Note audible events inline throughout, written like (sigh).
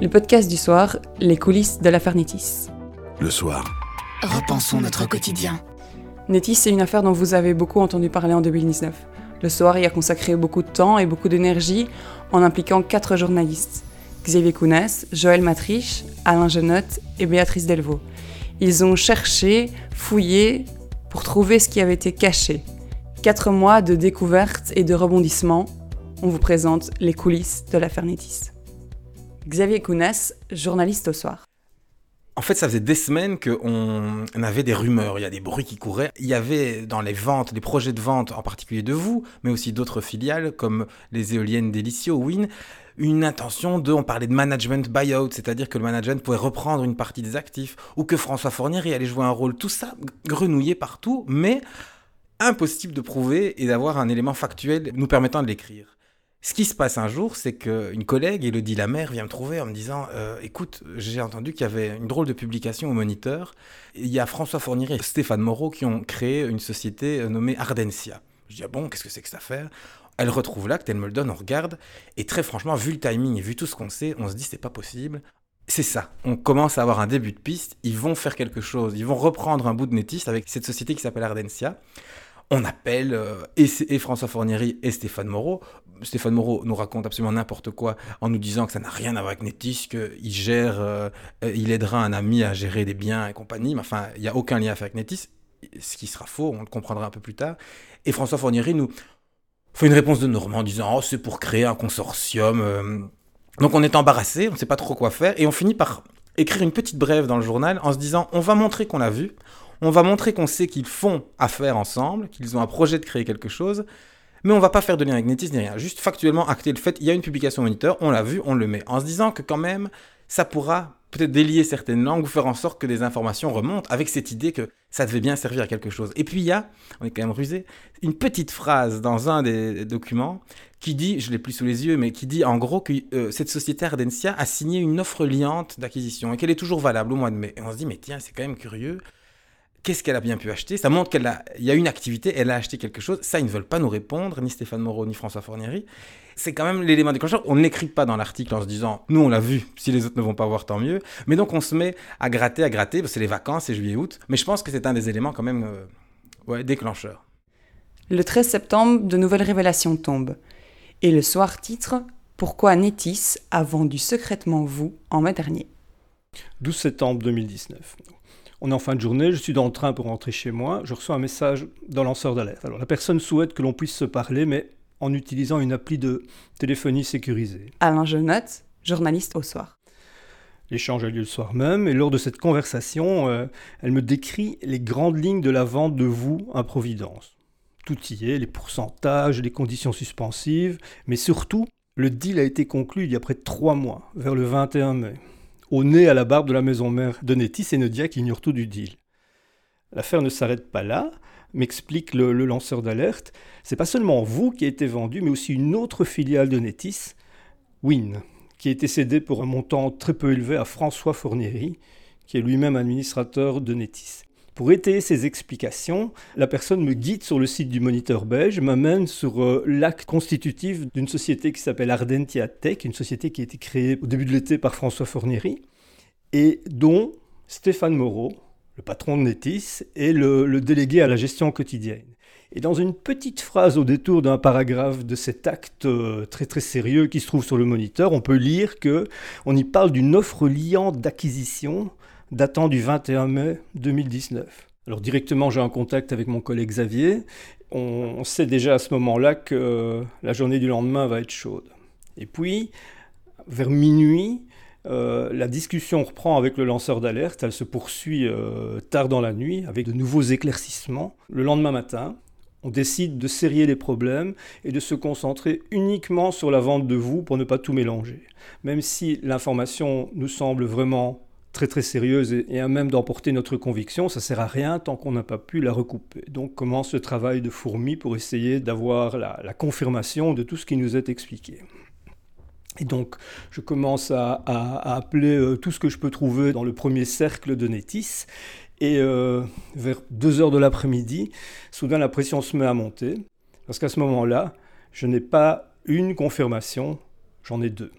le podcast du soir, les coulisses de l'affaire Netis. Le soir. Repensons notre quotidien. Netis, c'est une affaire dont vous avez beaucoup entendu parler en 2019. Le soir y a consacré beaucoup de temps et beaucoup d'énergie en impliquant quatre journalistes. Xavier Kounès, Joël Matriche, Alain Genotte et Béatrice Delvaux. Ils ont cherché, fouillé pour trouver ce qui avait été caché. Quatre mois de découvertes et de rebondissements. On vous présente les coulisses de l'affaire Netis. Xavier Kounès, journaliste au soir. En fait, ça faisait des semaines qu'on avait des rumeurs, il y a des bruits qui couraient. Il y avait dans les ventes, des projets de vente, en particulier de vous, mais aussi d'autres filiales comme les éoliennes Delicio, Win, une intention de, on parlait de management buyout, c'est-à-dire que le management pouvait reprendre une partie des actifs, ou que François Fournier allait jouer un rôle. Tout ça grenouillé partout, mais impossible de prouver et d'avoir un élément factuel nous permettant de l'écrire. Ce qui se passe un jour, c'est qu'une collègue, Elodie Lamère, vient me trouver en me disant euh, Écoute, j'ai entendu qu'il y avait une drôle de publication au Moniteur. Il y a François Fournier et Stéphane Moreau qui ont créé une société euh, nommée Ardensia. Je dis Ah bon, qu'est-ce que c'est que cette affaire? Elle retrouve l'acte, elle me le donne, on regarde. Et très franchement, vu le timing et vu tout ce qu'on sait, on se dit C'est pas possible. C'est ça. On commence à avoir un début de piste. Ils vont faire quelque chose. Ils vont reprendre un bout de nétiste avec cette société qui s'appelle Ardensia on appelle euh, et, François Fornieri et Stéphane Moreau. Stéphane Moreau nous raconte absolument n'importe quoi en nous disant que ça n'a rien à voir avec Netis, qu'il gère, euh, il aidera un ami à gérer des biens et compagnie, mais enfin, il n'y a aucun lien avec Netis, ce qui sera faux, on le comprendra un peu plus tard. Et François Fornieri nous fait une réponse de Normand en disant Oh, c'est pour créer un consortium. Euh. Donc on est embarrassé, on ne sait pas trop quoi faire, et on finit par écrire une petite brève dans le journal en se disant On va montrer qu'on l'a vu, on va montrer qu'on sait qu'ils font affaire ensemble, qu'ils ont un projet de créer quelque chose, mais on va pas faire de lien avec Netis ni rien. Juste factuellement acter le fait, il y a une publication moniteur, on l'a vu, on le met. En se disant que quand même, ça pourra peut-être délier certaines langues ou faire en sorte que des informations remontent avec cette idée que ça devait bien servir à quelque chose. Et puis il y a, on est quand même rusé, une petite phrase dans un des documents qui dit, je l'ai plus sous les yeux, mais qui dit en gros que euh, cette société Ardensia a signé une offre liante d'acquisition et qu'elle est toujours valable au mois de mai. Et on se dit, mais tiens, c'est quand même curieux qu'est-ce qu'elle a bien pu acheter? Ça montre qu'il y a une activité, elle a acheté quelque chose. Ça, ils ne veulent pas nous répondre, ni Stéphane Moreau, ni François Fornieri. C'est quand même l'élément déclencheur. On n'écrit pas dans l'article en se disant, nous, on l'a vu, si les autres ne vont pas voir, tant mieux. Mais donc, on se met à gratter, à gratter, c'est les vacances, c'est juillet-août. Mais je pense que c'est un des éléments quand même euh, ouais, déclencheurs. Le 13 septembre, de nouvelles révélations tombent. Et le soir titre Pourquoi Netis a vendu secrètement vous en mai dernier? 12 septembre 2019. On est en fin de journée, je suis dans le train pour rentrer chez moi, je reçois un message d'un lanceur d'alerte. Alors la personne souhaite que l'on puisse se parler, mais en utilisant une appli de téléphonie sécurisée. Alain Jenotte, journaliste au soir. L'échange a lieu le soir même, et lors de cette conversation, euh, elle me décrit les grandes lignes de la vente de vous à Providence. Tout y est, les pourcentages, les conditions suspensives, mais surtout, le deal a été conclu il y a près de trois mois, vers le 21 mai au nez à la barbe de la maison mère de Nettis et Nodia qui ignorent tout du deal. L'affaire ne s'arrête pas là, m'explique le, lanceur d'alerte. C'est pas seulement vous qui a été vendu, mais aussi une autre filiale de Netis, Win, qui a été cédée pour un montant très peu élevé à François Fournieri, qui est lui-même administrateur de Netis. Pour étayer ces explications, la personne me guide sur le site du Moniteur belge, m'amène sur euh, l'acte constitutif d'une société qui s'appelle Ardentia Tech, une société qui a été créée au début de l'été par François Fournieri, et dont Stéphane Moreau, le patron de Netis, est le, délégué à la gestion quotidienne. Et dans une petite phrase au détour d'un paragraphe de cet acte euh, très très sérieux qui se trouve sur le moniteur, on peut lire que on y parle d'une offre liante d'acquisition datant du 21 mai 2019. Alors directement, j'ai un contact avec mon collègue Xavier. On sait déjà à ce moment-là que la journée du lendemain va être chaude. Et puis, vers minuit, euh, la discussion reprend avec le lanceur d'alerte. Elle se poursuit euh, tard dans la nuit avec de nouveaux éclaircissements. Le lendemain matin, on décide de serrer les problèmes et de se concentrer uniquement sur la vente de vous pour ne pas tout mélanger. Même si l'information nous semble vraiment très très sérieuse et, à même d'emporter notre conviction, ça sert à rien tant qu'on n'a pas pu la recouper. Donc commence le travail de fourmi pour essayer d'avoir la, confirmation de tout ce qui nous est expliqué? Et donc, je commence à, appeler euh, tout ce que je peux trouver dans le premier cercle de Netis. Et euh, vers 2 heures de l'après-midi, soudain la pression se met à monter. Parce qu'à ce moment-là, je n'ai pas une confirmation, j'en ai deux.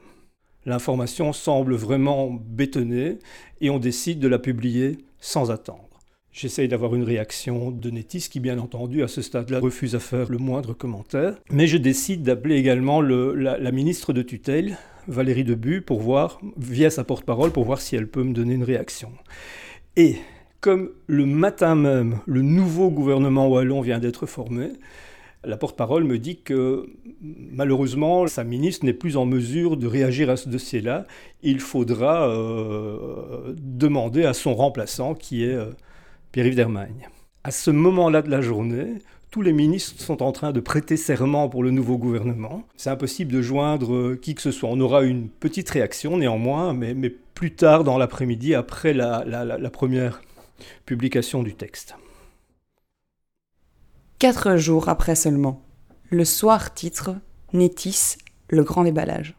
L'information semble vraiment bétonnée et on décide de la publier sans attendre. J'essaye d'avoir une réaction de Netis qui, bien entendu, à ce stade-là, refuse à faire le moindre commentaire. Mais je décide d'appeler également la, ministre de tutelle, Valérie Debu, pour voir, via sa porte-parole, pour voir si elle peut me donner une réaction. Et comme le matin même, le nouveau gouvernement wallon vient d'être formé, la porte-parole me dit que malheureusement, sa ministre n'est plus en mesure de réagir à ce dossier-là. Il faudra euh, demander à son remplaçant, qui est euh, Pierre-Yves Dermagne. À ce moment-là de la journée, tous les ministres sont en train de prêter serment pour le nouveau gouvernement. C'est impossible de joindre euh, qui que ce soit. On aura une petite réaction néanmoins, mais, plus tard dans l'après-midi, après la première publication du texte. Quatre jours après seulement, le soir titre Nétis, le grand déballage.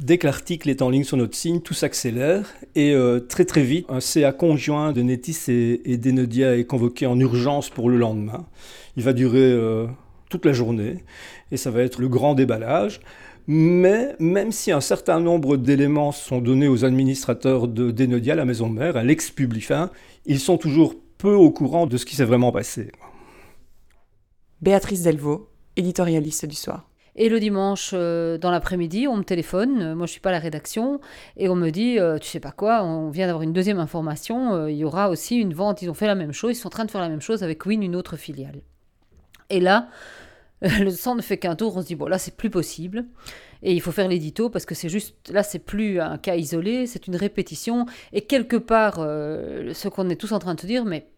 Dès que l'article est en ligne sur notre signe, tout s'accélère et euh, très très vite, un CA conjoint de Nétis et, d'Enodia est convoqué en urgence pour le lendemain. Il va durer euh, toute la journée et ça va être le grand déballage. Mais même si un certain nombre d'éléments sont donnés aux administrateurs de d'Enodia, la maison mère, à l'ex-Publifin, ils sont toujours peu au courant de ce qui s'est vraiment passé. Béatrice Delvaux, éditorialiste du soir. Et le dimanche, euh, dans l'après-midi, on me téléphone, euh, moi je suis pas à la rédaction, et on me dit, euh, tu sais pas quoi, on vient d'avoir une deuxième information, il y aura aussi une vente, ils ont fait la même chose, ils sont en train de faire la même chose avec Win, une autre filiale. Et là, (laughs) le sang ne fait qu'un tour, on se dit, bon là c'est plus possible, et il faut faire l'édito, parce que c'est juste, là c'est plus un cas isolé, c'est une répétition, et quelque part, ce qu'on est tous en train de se dire, mais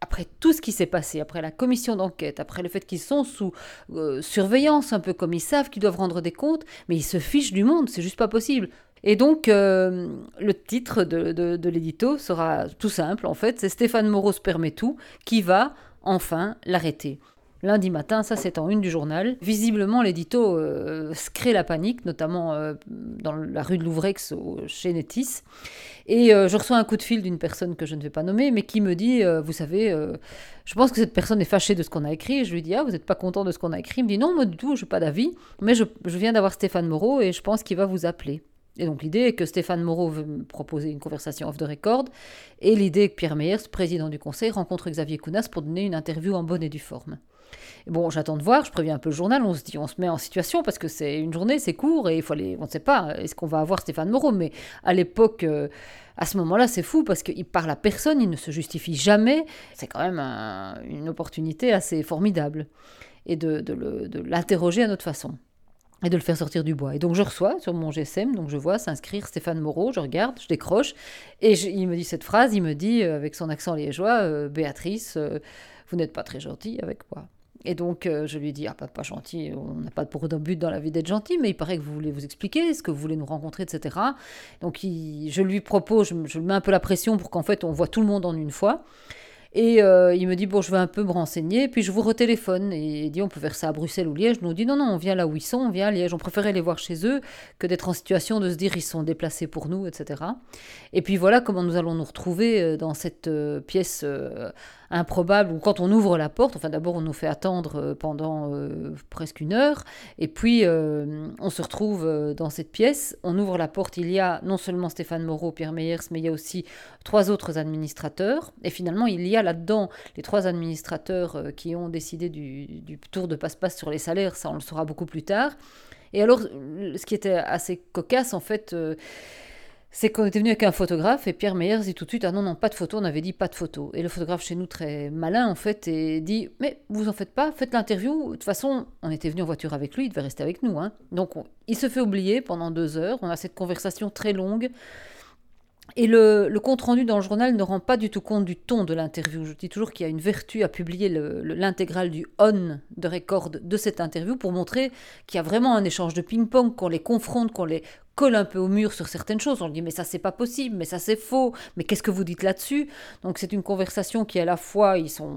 après tout ce qui s'est passé, après la commission d'enquête, après le fait qu'ils sont sous euh, surveillance, un peu comme ils savent qu'ils doivent rendre des comptes, mais ils se fichent du monde, c'est juste pas possible. Et donc, euh, le titre de, de, l'édito sera tout simple, en fait, c'est Stéphane Moreau se permet tout, qui va enfin l'arrêter. Lundi matin, ça c'est en une du journal. Visiblement, l'édito euh, crée la panique, notamment dans la rue de Louvrex chez Netis. Et euh, je reçois un coup de fil d'une personne que je ne vais pas nommer, mais qui me dit, euh, vous savez, euh, je pense que cette personne est fâchée de ce qu'on a écrit. je lui dis, ah, vous n'êtes pas content de ce qu'on a écrit? Il me dit, non, moi du tout, je n'ai pas d'avis, mais je, je viens d'avoir Stéphane Moreau et je pense qu'il va vous appeler. Et donc l'idée est que Stéphane Moreau veut me proposer une conversation off the record, et l'idée est que Pierre Meyers, président du conseil, rencontre Xavier Kounas pour donner une interview en bonne et due forme. Bon, j'attends de voir, je préviens un peu le journal, on se dit, on se met en situation parce que c'est une journée, c'est court et il faut on ne sait pas, est-ce qu'on va avoir Stéphane Moreau Mais à l'époque, euh, à ce moment-là, c'est fou parce qu'il parle à personne, il ne se justifie jamais. C'est quand même une opportunité assez formidable et de, de l'interroger à notre façon et de le faire sortir du bois. Et donc je reçois sur mon GSM, donc je vois s'inscrire Stéphane Moreau, je regarde, je décroche, et il me dit cette phrase, il me dit euh, avec son accent liégeois, euh, Béatrice, vous n'êtes pas très gentille avec moi. Et donc, euh, je lui dis, ah, pas, pas gentil, on n'a pas pour but dans la vie d'être gentil, mais il paraît que vous voulez vous expliquer, est-ce que vous voulez nous rencontrer, etc. Donc, je lui propose, je, je mets un peu la pression pour qu'en fait, on voit tout le monde en une fois. Et euh, il me dit, bon, je vais un peu me renseigner, puis je vous retéléphone. Et il dit, on peut faire ça à Bruxelles ou Liège. Nous, dit, non, non, on vient là où ils sont, on vient à Liège. On préférait les voir chez eux que d'être en situation de se dire, ils sont déplacés pour nous, etc. Et puis voilà comment nous allons nous retrouver euh, dans cette pièce improbable où quand on ouvre la porte, enfin d'abord on nous fait attendre euh, pendant euh, presque une heure, et puis euh, on se retrouve dans cette pièce, on ouvre la porte, il y a non seulement Stéphane Moreau, Pierre Meyers, mais il y a aussi trois autres administrateurs, et finalement il y a là-dedans les trois administrateurs qui ont décidé du, du tour de passe-passe sur les salaires, ça on le saura beaucoup plus tard. Et alors, ce qui était assez cocasse, en fait, c'est qu'on était venu avec un photographe et Pierre Meyers dit tout de suite Ah non, non, pas de photo, on avait dit pas de photo. Et le photographe chez nous, très malin en fait, et dit Mais vous en faites pas, faites l'interview. De toute façon, on était venu en voiture avec lui, il devait rester avec nous. Hein. Donc il se fait oublier pendant deux heures. On a cette conversation très longue. Et le, compte-rendu dans le journal ne rend pas du tout compte du ton de l'interview. Je dis toujours qu'il y a une vertu à publier l'intégrale du on de record de cette interview pour montrer qu'il y a vraiment un échange de ping-pong, qu'on les confronte, qu'on les colle un peu au mur sur certaines choses. On dit mais ça c'est pas possible, mais ça c'est faux, mais qu'est-ce que vous dites là-dessus? Donc c'est une conversation qui à la fois ils sont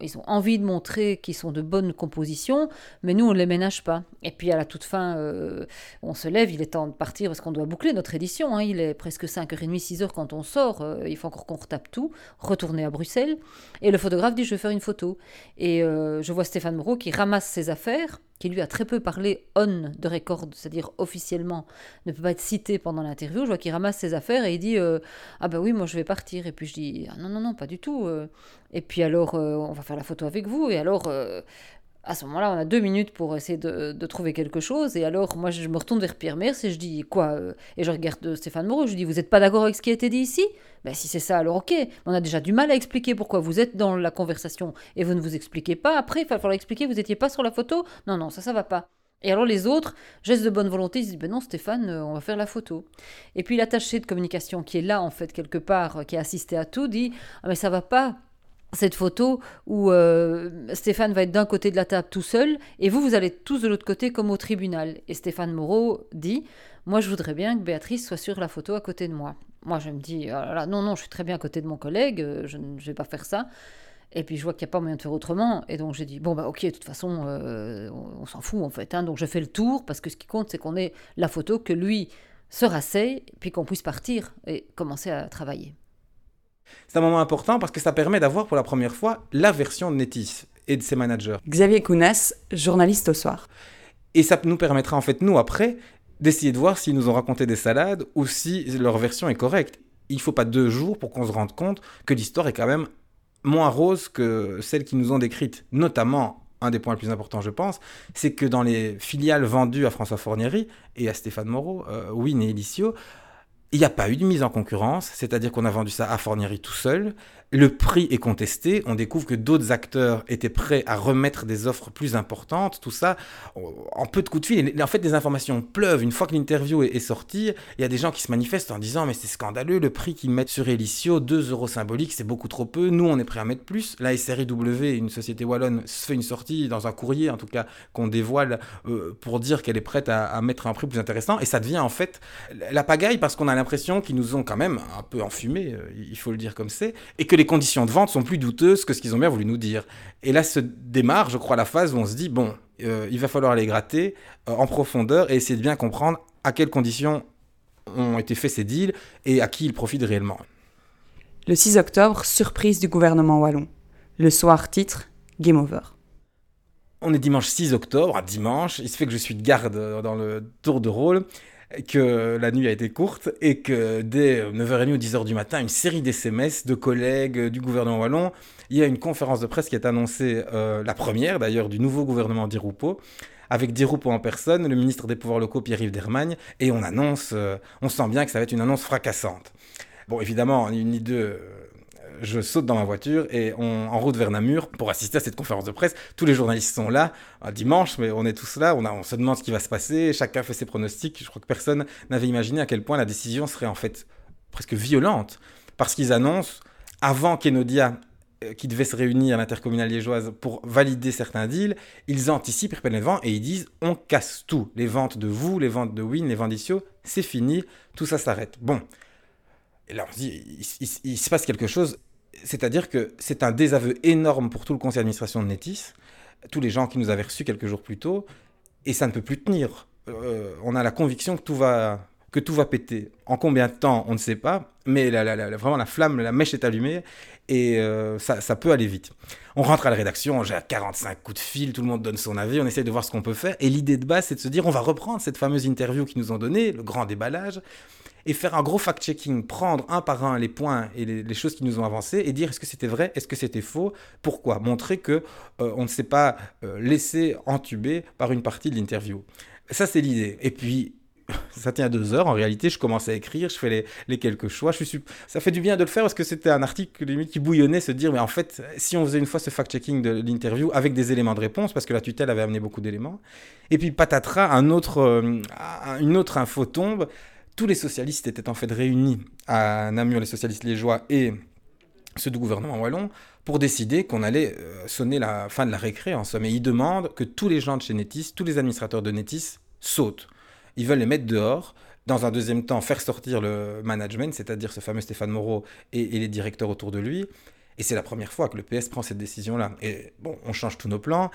ils ont envie de montrer qu'ils sont de bonnes compositions, mais nous on ne les ménage pas. Et puis à la toute fin, euh, on se lève, il est temps de partir parce qu'on doit boucler notre édition. Hein. Il est presque 5h30, 6h quand on sort, euh, il faut encore qu'on retape tout, retourner à Bruxelles. Et le photographe dit je vais faire une photo. Et euh, je vois Stéphane Moreau qui ramasse ses affaires qui lui a très peu parlé on de record, c'est-à-dire officiellement, ne peut pas être cité pendant l'interview. Je vois qu'il ramasse ses affaires et il dit euh, Ah ben oui, moi je vais partir. Et puis je dis ah, Non, non, non, pas du tout. euh. Et puis alors, euh, on va faire la photo avec vous. Et alors, à ce moment-là, on a deux minutes pour essayer de, trouver quelque chose. Et alors, moi, je me retourne vers Pierre Mers et je dis Quoi euh Et je regarde Stéphane Moreau. Je lui dis Vous n'êtes pas d'accord avec ce qui a été dit ici? Ben, si c'est ça, alors ok. On a déjà du mal à expliquer pourquoi vous êtes dans la conversation et vous ne vous expliquez pas. Après, il va falloir expliquer, vous n'étiez pas sur la photo. Non, non, ça, ça va pas. Et alors les autres, gestes de bonne volonté, ils se disent, ben non Stéphane, euh, on va faire la photo. Et puis l'attaché de communication qui est là, en fait, quelque part, euh, qui a assisté à tout, dit, ah mais ça va pas, cette photo où euh, Stéphane va être d'un côté de la table tout seul, et vous, vous allez tous de l'autre côté comme au tribunal. Et Stéphane Moreau dit, moi je voudrais bien que Béatrice soit sur la photo à côté de moi. Moi je me dis, là, non, non, je suis très bien à côté de mon collègue, euh, je ne vais pas faire ça. Et puis je vois qu'il n'y a pas moyen de faire autrement. Et donc j'ai dit, bon bah ok, de toute façon, euh, on, s'en fout en fait. hein. Donc je fais le tour, parce que ce qui compte, c'est qu'on ait la photo, que lui se rasseye, puis qu'on puisse partir et commencer à travailler. C'est un moment important parce que ça permet d'avoir pour la première fois la version de Netis et de ses managers. Xavier Kounès, journaliste au soir. Et ça nous permettra en fait, nous, après, d'essayer de voir s'ils nous ont raconté des salades ou si leur version est correcte. Il faut pas deux jours pour qu'on se rende compte que l'histoire est quand même moins rose que celle qu'ils nous ont décrite. Notamment, un des points les plus importants, je pense, c'est que dans les filiales vendues à François Fornieri et à Stéphane Moreau, euh, Win et Elicio, il n'y a pas eu de mise en concurrence, c'est-à-dire qu'on a vendu ça à Fornieri tout seul. Le prix est contesté, on découvre que d'autres acteurs étaient prêts à remettre des offres plus importantes, tout ça en peu de coups de fil. En fait, des informations pleuvent. Une fois que l'interview est, sortie, il y a des gens qui se manifestent en disant Mais c'est scandaleux, le prix qu'ils mettent sur Elicio, 2 euros symboliques, c'est beaucoup trop peu. Nous, on est prêt à mettre plus. La SRIW, une société wallonne, se fait une sortie dans un courrier, en tout cas, qu'on dévoile euh, pour dire qu'elle est prête à, à mettre un prix plus intéressant. Et ça devient en fait la pagaille parce qu'on a l'impression qu'ils nous ont quand même un peu enfumés, euh, il faut le dire comme c'est, et que les conditions de vente sont plus douteuses que ce qu'ils ont bien voulu nous dire. Et là se démarre, je crois, la phase où on se dit, bon, euh, il va falloir aller gratter euh, en profondeur et essayer de bien comprendre à quelles conditions ont été faits ces deals et à qui ils profitent réellement. Le 6 octobre, surprise du gouvernement wallon. Le soir, titre Game Over. On est dimanche 6 octobre, à dimanche, il se fait que je suis de garde dans le tour de rôle, que la nuit a été courte et que dès 9h30 ou 10h du matin, une série d'SMS de collègues euh, du gouvernement wallon, il y a une conférence de presse qui est annoncée, euh, la première d'ailleurs, du nouveau gouvernement d'Irupo, avec Dirupo en personne, le ministre des pouvoirs locaux Pierre-Yves Dermagne, et on annonce, euh, on sent bien que ça va être une annonce fracassante. Bon, évidemment, ni une ni deux, euh, je saute dans ma voiture et on, en route vers Namur pour assister à cette conférence de presse. Tous les journalistes sont là, un dimanche, mais on est tous là, on, se demande ce qui va se passer, chacun fait ses pronostics. Je crois que personne n'avait imaginé à quel point la décision serait en fait presque violente, parce qu'ils annoncent, avant qu'Enodia euh, qui devait se réunir à l'intercommunale liégeoise pour valider certains deals, ils anticipent, les vents et ils disent on casse tout. Les ventes de vous, les ventes de Win, les ventes d'Issio, c'est fini, tout ça s'arrête. Bon. Et là, on se dit, il se passe quelque chose. C'est-à-dire que c'est un désaveu énorme pour tout le conseil d'administration de Netis, tous les gens qui nous avaient reçus quelques jours plus tôt, et ça ne peut plus tenir. Euh, on a la conviction que tout va que tout va péter. En combien de temps, on ne sait pas, mais vraiment la flamme, la mèche est allumée et euh, ça, ça peut aller vite. On rentre à la rédaction, j'ai 45 coups de fil, tout le monde donne son avis, on essaie de voir ce qu'on peut faire. Et l'idée de base, c'est de se dire, on va reprendre cette fameuse interview qu'ils nous ont donnée, le grand déballage, et faire un gros fact-checking, prendre un par un les points et les, choses qui nous ont avancé et dire est-ce que c'était vrai, est-ce que c'était faux, pourquoi? Montrer que euh, on ne s'est pas euh, laissé entuber par une partie de l'interview. Ça, c'est l'idée. Et puis, (laughs) ça tient deux heures. En réalité, je commence à écrire, je fais les, quelques choix. Ça fait du bien de le faire parce que c'était un article limite qui bouillonnait, se dire, mais en fait, si on faisait une fois ce fact-checking de l'interview avec des éléments de réponse, parce que la tutelle avait amené beaucoup d'éléments, et puis patatras, euh, un- une autre info tombe. Tous les socialistes étaient en fait réunis à Namur, les socialistes liégeois et ceux du gouvernement wallon, pour décider qu'on allait euh, sonner la fin de la récré en somme. Et ils demandent que tous les gens de chez Netis, tous les administrateurs de Netis sautent. Ils veulent les mettre dehors. Dans un deuxième temps, faire sortir le management, c'est-à-dire ce fameux Stéphane Moreau et, et les directeurs autour de lui. Et c'est la première fois que le PS prend cette décision-là. Et bon, on change tous nos plans.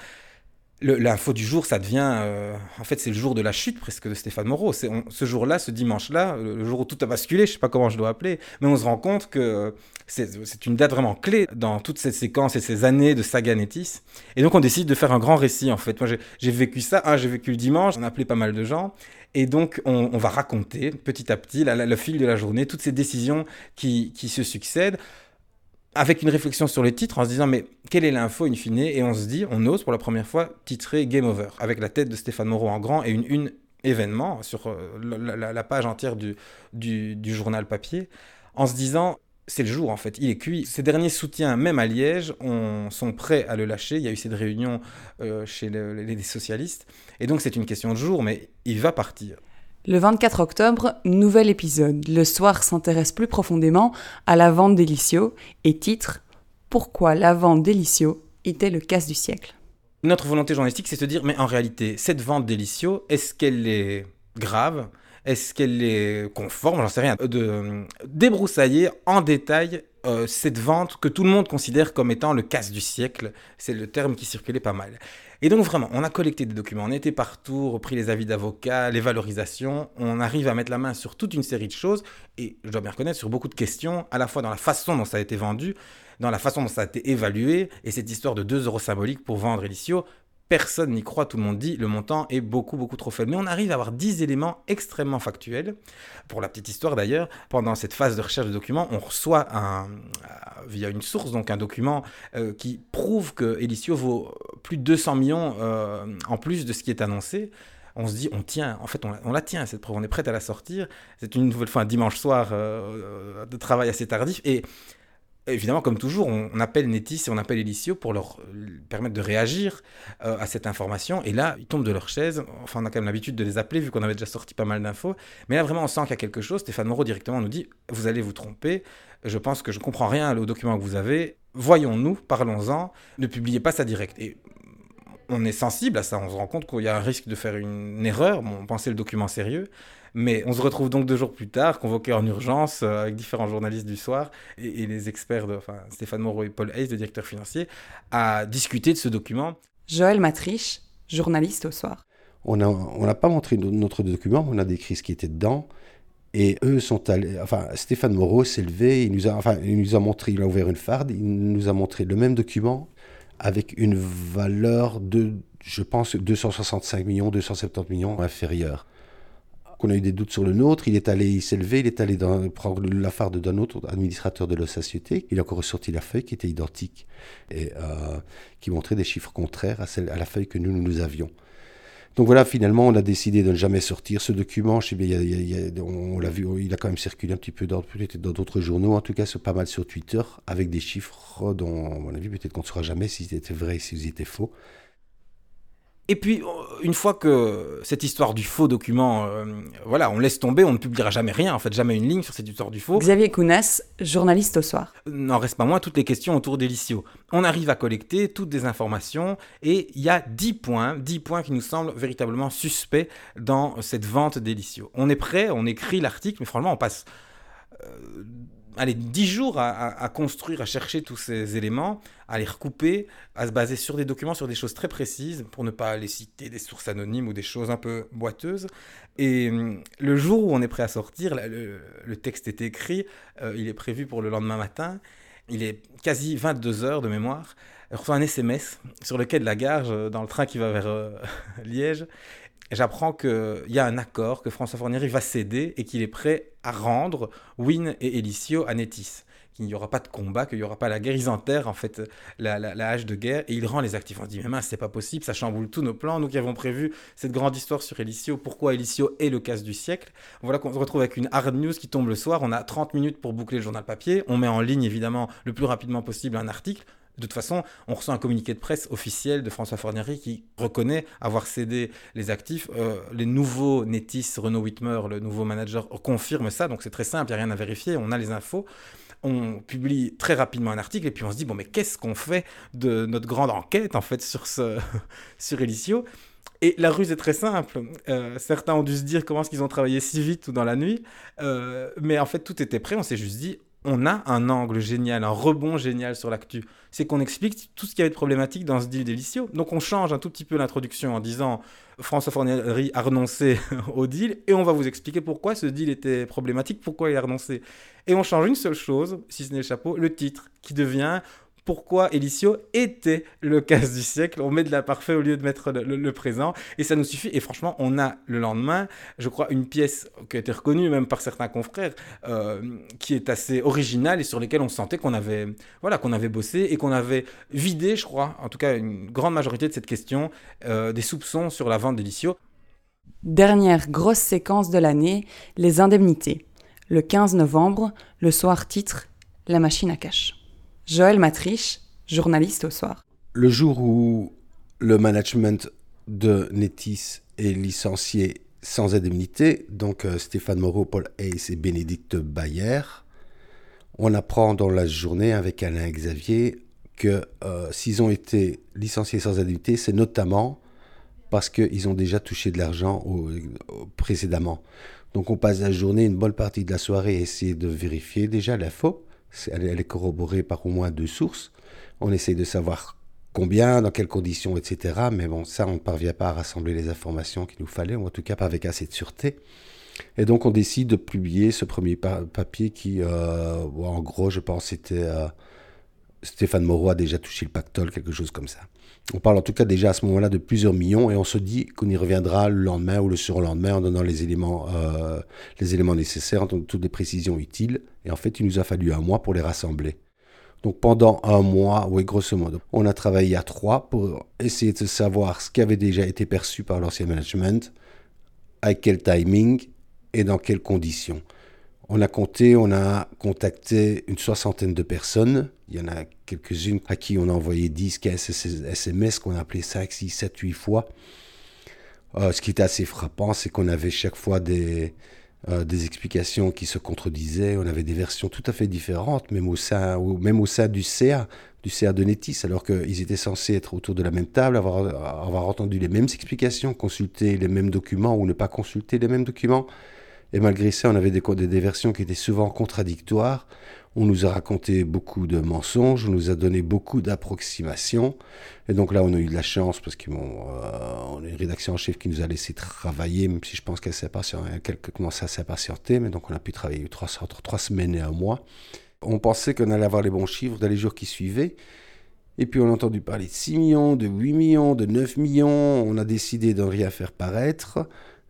L'info du jour, ça devient. euh, en fait, c'est le jour de la chute presque de Stéphane Moreau. C'est ce jour-là, ce dimanche-là, le jour où tout a basculé, je sais pas comment je dois appeler, mais on se rend compte que c'est c'est une date vraiment clé dans toute cette séquence et ces années de saga. Et donc, on décide de faire un grand récit, en fait. Moi, j'ai- vécu ça. J'ai vécu le dimanche, on a appelé pas mal de gens. Et donc, on, va raconter petit à petit, le fil de la journée, toutes ces décisions qui se succèdent avec une réflexion sur les titres en se disant mais quelle est l'info in fine? Et on se dit on ose pour la première fois titrer Game Over avec la tête de Stéphane Moreau en grand et une une événement sur euh, la, page entière du, du, journal papier en se disant c'est le jour en fait, il est cuit. Ces derniers soutiens, même à Liège, on, sont prêts à le lâcher. Il y a eu cette réunion euh, chez le- les socialistes. Et donc c'est une question de jour, mais il va partir. Le 24 octobre, nouvel épisode. Le soir s'intéresse plus profondément à la vente d'Elicio et titre Pourquoi la vente d'Elicio était le casse du siècle? Notre volonté journalistique, c'est de se dire, mais en réalité, cette vente d'Elicio, est-ce qu'elle est grave? Est-ce qu'elle est conforme J'en sais rien. De euh, débroussailler en détail euh, cette vente que tout le monde considère comme étant le casse du siècle? C'est le terme qui circulait pas mal. Et donc vraiment, on a collecté des documents, on était partout, repris les avis d'avocats, les valorisations, on arrive à mettre la main sur toute une série de choses, et je dois bien reconnaître, sur beaucoup de questions, à la fois dans la façon dont ça a été vendu, dans la façon dont ça a été évalué, et cette histoire de 2 euros symboliques pour vendre Elicio, personne n'y croit, tout le monde dit, le montant est beaucoup, beaucoup trop faible. Mais on arrive à avoir 10 éléments extrêmement factuels. Pour la petite histoire d'ailleurs, pendant cette phase de recherche de documents, on reçoit un, euh, via une source, donc un document euh, qui prouve que Elicio vaut plus de 200 millions euh, en plus de ce qui est annoncé. On se dit, on tient, en fait, on, la- tient, cette preuve, on est prête à la sortir. C'est une nouvelle fois un dimanche soir de travail assez tardif. Et évidemment, comme toujours, on, appelle Netis et on appelle Elicio pour leur permettre de réagir euh, à cette information. Et là, ils tombent de leur chaise. Enfin, on a quand même l'habitude de les appeler vu qu'on avait déjà sorti pas mal d'infos. Mais là, vraiment, on sent qu'il y a quelque chose. Stéphane Moreau directement nous dit Vous allez vous tromper. Je pense que je ne comprends rien au document que vous avez. Voyons-nous, parlons-en. Ne publiez pas ça direct. Et on est sensible à ça. On se rend compte qu'il y a un risque de faire une erreur. Bon, on pensait le document sérieux. Mais on se retrouve donc deux jours plus tard, convoqué en urgence euh, avec différents journalistes du soir et, et les experts, de, enfin Stéphane Moreau et Paul Hayes, le directeur financier, à discuter de ce document. Joël Matriche, journaliste au soir. On n'a on n'a pas montré no- notre document, on a décrit ce qui était dedans. Et eux sont allés. Enfin, Stéphane Moreau s'est levé, il nous, a, enfin, il nous a montré, il a ouvert une farde, il nous a montré le même document avec une valeur de, je pense, 265 millions, 270 millions inférieure. Qu'on a eu des doutes sur le nôtre, il est allé, levé, il est allé prendre la farde d'un autre administrateur de la société. Il a encore ressorti la feuille qui était identique et euh, qui montrait des chiffres contraires à, celle, à la feuille que nous, nous avions. Donc voilà, finalement, on a décidé de ne jamais sortir ce document. A- on l'a vu, il a quand même circulé un petit peu dans d'autres journaux, en tout cas, pas mal sur Twitter, avec des chiffres dont, à mon avis, peut-être qu'on ne saura jamais s'ils étaient vrais, s'ils étaient faux. Et puis, euh, une fois que cette histoire du faux document, euh, voilà, on laisse tomber, on ne publiera jamais rien, en fait, jamais une ligne sur cette histoire du faux. Xavier Kounès, journaliste au soir. N'en reste pas moins toutes les questions autour d'Elicio. On arrive à collecter toutes des informations et il y a 10 points, 10 points qui nous semblent véritablement suspects dans cette vente d'Elicio. On est prêt, on écrit l'article, mais franchement, on passe allez, 10 jours à, construire, à chercher tous ces éléments, à les recouper, à se baser sur des documents, sur des choses très précises, pour ne pas les citer des sources anonymes ou des choses un peu boiteuses. Et hum, le jour où on est prêt à sortir, le, texte est écrit, euh, il est prévu pour le lendemain matin, il est quasi 22 heures de mémoire. Je reçois un SMS sur le quai de la gare, dans le train qui va vers euh, (laughs) Liège. Et J'apprends qu'il y a un accord, que François Fornieri va céder et qu'il est prêt à rendre Win et Elicio à Nétis. Qu'il n'y aura pas de combat, qu'il n'y aura pas la guerre. Ils enterrent en fait la, la- la hache de guerre et il rend les actifs. On se dit, mais mince, c'est pas possible, ça chamboule tous nos plans. Nous qui avons prévu cette grande histoire sur Elicio, pourquoi Elicio est le casse du siècle? Voilà qu'on se retrouve avec une hard news qui tombe le soir. On a 30 minutes pour boucler le journal papier. On met en ligne évidemment le plus rapidement possible un article. De toute façon, on reçoit un communiqué de presse officiel de François Fornieri qui reconnaît avoir cédé les actifs. Euh, les nouveaux Netis, Renaud Whitmer, le nouveau manager, confirme ça. Donc c'est très simple, il n'y a rien à vérifier. On a les infos. On publie très rapidement un article et puis on se dit bon mais qu'est-ce qu'on fait de notre grande enquête en fait sur ce (laughs) sur Elicio? Et la ruse est très simple. Euh, certains ont dû se dire comment est-ce qu'ils ont travaillé si vite ou dans la nuit. Euh, mais en fait, tout était prêt. On s'est juste dit, on a un angle génial, un rebond génial sur l'actu. C'est qu'on explique tout ce qui avait de problématique dans ce deal délicieux. Donc on change un tout petit peu l'introduction en disant François Fornery a renoncé (laughs) au deal et on va vous expliquer pourquoi ce deal était problématique, pourquoi il a renoncé. Et on change une seule chose, si ce n'est le chapeau, le titre, qui devient pourquoi Elicio était le (laughs) casse du siècle. On met de l'imparfait au lieu de mettre le, présent. Et ça nous suffit. Et franchement, on a le lendemain, je crois, une pièce qui a été reconnue même par certains confrères, euh, qui est assez originale et sur lesquelles on sentait qu'on avait, voilà, qu'on avait bossé et qu'on avait vidé, je crois, en tout cas une grande majorité de cette question, euh, des soupçons sur la vente d'Elicio. Dernière grosse séquence de l'année, les indemnités. Le 15 novembre, le soir titre La machine à cash. Joël Matriche, journaliste au soir. Le jour où le management de Netis est licencié sans indemnité, donc euh, Stéphane Moreau, Paul Hayes et Bénédicte Bayer, on apprend dans la journée avec Alain Xavier que euh, s'ils ont été licenciés sans indemnité, c'est notamment parce qu'ils ont déjà touché de l'argent précédemment. Donc on passe la journée, une bonne partie de la soirée à essayer de vérifier déjà l'info elle, est corroborée par au moins deux sources. On essaye de savoir combien, dans quelles conditions, etc. Mais bon, ça, on ne parvient pas à rassembler les informations qu'il nous fallait, ou en tout cas pas avec assez de sûreté. Et donc, on décide de publier ce premier papier qui, euh, en gros, je pense, c'était euh, Stéphane Moreau a déjà touché le pactole, quelque chose comme ça. On parle en tout cas déjà à ce moment-là de plusieurs millions et on se dit qu'on y reviendra le lendemain ou le surlendemain en donnant les éléments, euh, les éléments nécessaires, en toutes les précisions utiles. Et en fait, il nous a fallu un mois pour les rassembler. Donc pendant un mois, oui, grosso modo, on a travaillé à trois pour essayer de savoir ce qui avait déjà été perçu par l'ancien management, à quel timing et dans quelles conditions. On a compté, on a contacté une soixantaine de personnes. Il y en a quelques-unes à qui on a envoyé 10, 15 SMS qu'on a appelé 5, 6, 7, 8 fois. Euh, ce qui était assez frappant, c'est qu'on avait chaque fois des, euh, des explications qui se contredisaient. On avait des versions tout à fait différentes, même au sein, même au sein du CA, du CA de Netis, alors qu'ils étaient censés être autour de la même table, avoir entendu les mêmes explications, consulter les mêmes documents ou ne pas consulter les mêmes documents. Et malgré ça, on avait des, versions qui étaient souvent contradictoires. On nous a raconté beaucoup de mensonges, on nous a donné beaucoup d'approximations. Et donc là, on a eu de la chance parce qu'on euh, a une rédaction en chef qui nous a laissé travailler, même si je pense qu'elle qu'elle commençait à s'impatienter. Mais donc on a pu travailler trois, entre trois semaines et un mois. On pensait qu'on allait avoir les bons chiffres dans les jours qui suivaient. Et puis on a entendu parler de 6 millions, de 8 millions, de 9 millions. On a décidé de rien faire paraître.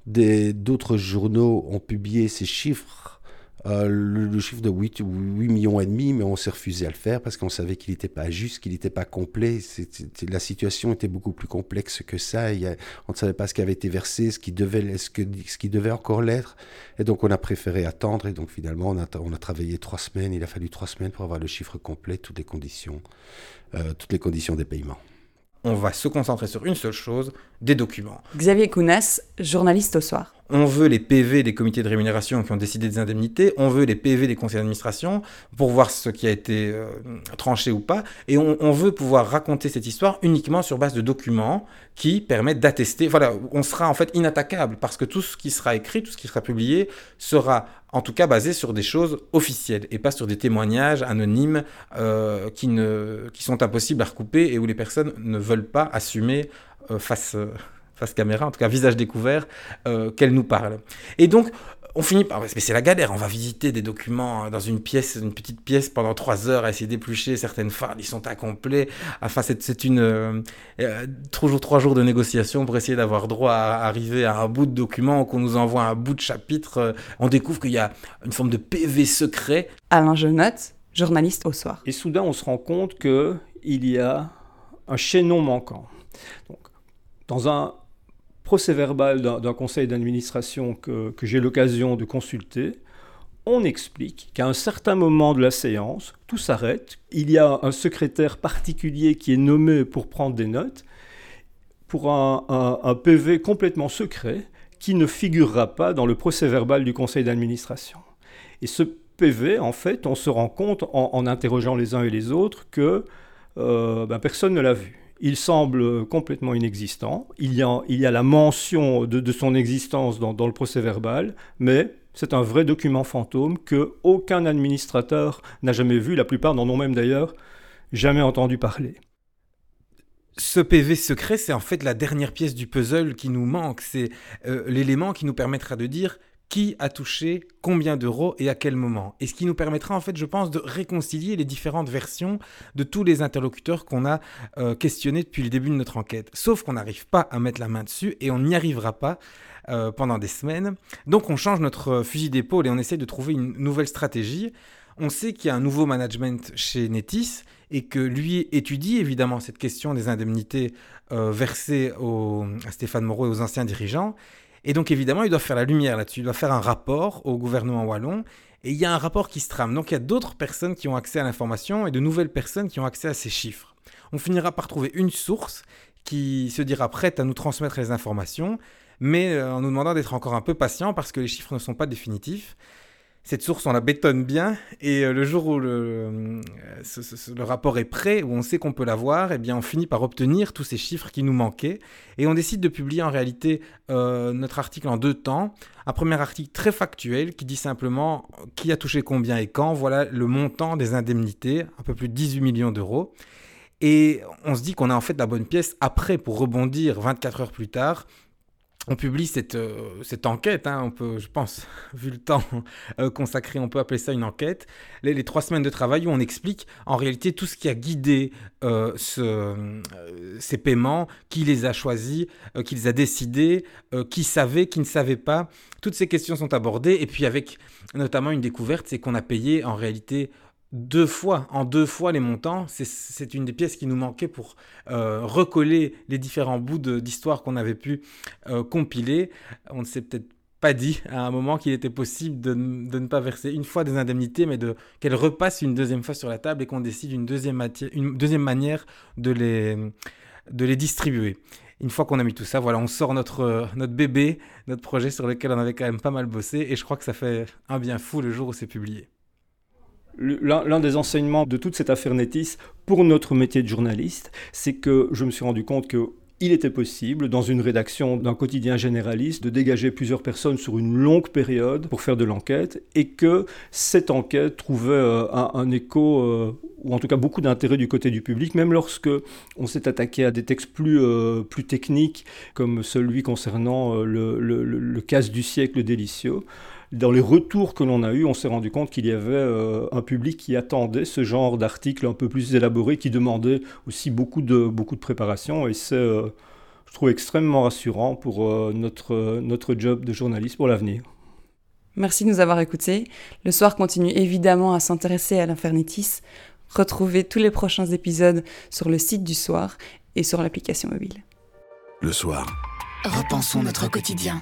D'autres journaux ont publié ces chiffres, euh, le, chiffre de 8, 8 millions et demi, mais on s'est refusé à le faire parce qu'on savait qu'il n'était pas juste, qu'il n'était pas complet. la situation était beaucoup plus complexe que ça. On ne savait pas ce qui avait été versé, ce qui devait, ce qui devait encore l'être. Et donc on a préféré attendre. Et donc finalement, on a, on a travaillé trois semaines. Il a fallu trois semaines pour avoir le chiffre complet, toutes les conditions, euh, toutes les conditions des paiements on va se concentrer sur une seule chose, des documents. Xavier Kounès, journaliste au soir. On veut les PV des comités de rémunération qui ont décidé des indemnités, on veut les PV des conseils d'administration pour voir ce qui a été euh, tranché ou pas, et on, veut pouvoir raconter cette histoire uniquement sur base de documents qui permettent d'attester. Voilà, on sera en fait inattaquable parce que tout ce qui sera écrit, tout ce qui sera publié sera en tout cas basé sur des choses officielles et pas sur des témoignages anonymes euh, qui, ne, qui sont impossibles à recouper et où les personnes ne veulent pas assumer euh, face face caméra, en tout cas visage découvert, euh, qu'elle nous parle. Et donc, on finit par... Mais c'est la galère, on va visiter des documents hein, dans une pièce, une petite pièce pendant trois heures, à essayer d'éplucher certaines fardes, ils sont incomplets. Enfin, c'est une... Euh, euh, toujours trois jours de négociation pour essayer d'avoir droit à arriver à un bout de document, qu'on nous envoie un bout de chapitre. on découvre qu'il y a une forme de PV secret. Alain Genotte, journaliste au soir. Et soudain, on se rend compte qu'il y a un chaînon manquant. Donc, dans un procès verbal d'un conseil d'administration que, j'ai l'occasion de consulter, on explique qu'à un certain moment de la séance, tout s'arrête. Il y a un secrétaire particulier qui est nommé pour prendre des notes pour un, PV complètement secret qui ne figurera pas dans le procès verbal du conseil d'administration. Et ce PV, en fait, on se rend compte en, interrogeant les uns et les autres que euh, ben, personne ne l'a vu il semble complètement inexistant. Il y a, la mention de, son existence dans, le procès verbal, mais C'est un vrai document fantôme que aucun administrateur n'a jamais vu, la plupart n'en ont même d'ailleurs jamais entendu parler. Ce PV secret, c'est en fait la dernière pièce du puzzle qui nous manque. C'est euh, l'élément qui nous permettra de dire qui a touché combien d'euros et à quel moment. Et ce qui nous permettra en fait, je pense, de réconcilier les différentes versions de tous les interlocuteurs qu'on a euh, questionnés depuis le début de notre enquête. Sauf qu'on n'arrive pas à mettre la main dessus et on n'y arrivera pas euh, pendant des semaines. Donc on change notre fusil d'épaule et on essaie de trouver une nouvelle stratégie. On sait qu'il y a un nouveau management chez Netis et que lui étudie évidemment cette question des indemnités euh, versées à Stéphane Moreau et aux anciens dirigeants. Et donc évidemment, il doit faire la lumière là-dessus, il doit faire un rapport au gouvernement wallon. Et il y a un rapport qui se trame. Donc il y a d'autres personnes qui ont accès à l'information et de nouvelles personnes qui ont accès à ces chiffres. On finira par trouver une source qui se dira prête à nous transmettre les informations, mais euh, en nous demandant d'être encore un peu patient parce que les chiffres ne sont pas définitifs cette source, on la bétonne bien, et euh, le jour où le, euh, le, rapport est prêt, où on sait qu'on peut l'avoir, eh bien, on finit par obtenir tous ces chiffres qui nous manquaient, et on décide de publier en réalité euh, notre article en deux temps. Un premier article très factuel qui dit simplement qui a touché combien et quand, voilà le montant des indemnités, un peu plus de 18 millions d'euros. Et on se dit qu'on a en fait la bonne pièce après pour rebondir 24 heures plus tard on publie cette, euh, cette enquête, hein, on peut, je pense, (laughs) vu le temps euh, consacré, on peut appeler ça une enquête, les, trois semaines de travail où on explique en réalité tout ce qui a guidé euh, ces paiements, qui les a choisis, qui les a décidés, qui savait, qui ne savait pas. Toutes ces questions sont abordées et puis avec notamment une découverte, c'est qu'on a payé en réalité deux fois, en deux fois les montants. C'est une des pièces qui nous manquait pour euh, recoller les différents bouts d'histoire qu'on avait pu euh, compiler. On ne s'est peut-être pas dit à un moment qu'il était possible de, ne pas verser une fois des indemnités, mais qu'elles repassent une deuxième fois sur la table et qu'on décide une deuxième, manière de les, de distribuer. Une fois qu'on a mis tout ça, voilà, on sort notre, notre bébé, notre projet sur lequel on avait quand même pas mal bossé, et je crois que ça fait un bien fou le jour où c'est publié l'un des enseignements de toute cette affaire Netis pour notre métier de journaliste, c'est que je me suis rendu compte que il était possible, dans une rédaction d'un quotidien généraliste, de dégager plusieurs personnes sur une longue période pour faire de l'enquête, et que cette enquête trouvait euh, un, écho, euh, ou en tout cas beaucoup d'intérêt du côté du public, même lorsque on s'est attaqué à des textes plus, euh, techniques, comme celui concernant le, le, le, casse du siècle délicieux dans les retours que l'on a eus, on s'est rendu compte qu'il y avait euh, un public qui attendait ce genre d'articles un peu plus élaborés, qui demandait aussi beaucoup de, beaucoup de préparation. Et c'est, euh, je trouve, extrêmement rassurant pour euh, notre, notre job de journaliste pour l'avenir. Merci de nous avoir écoutés. Le soir continue évidemment à s'intéresser à l'Infernitis. Retrouvez tous les prochains épisodes sur le site du soir et sur l'application mobile. Le soir. Repensons notre quotidien.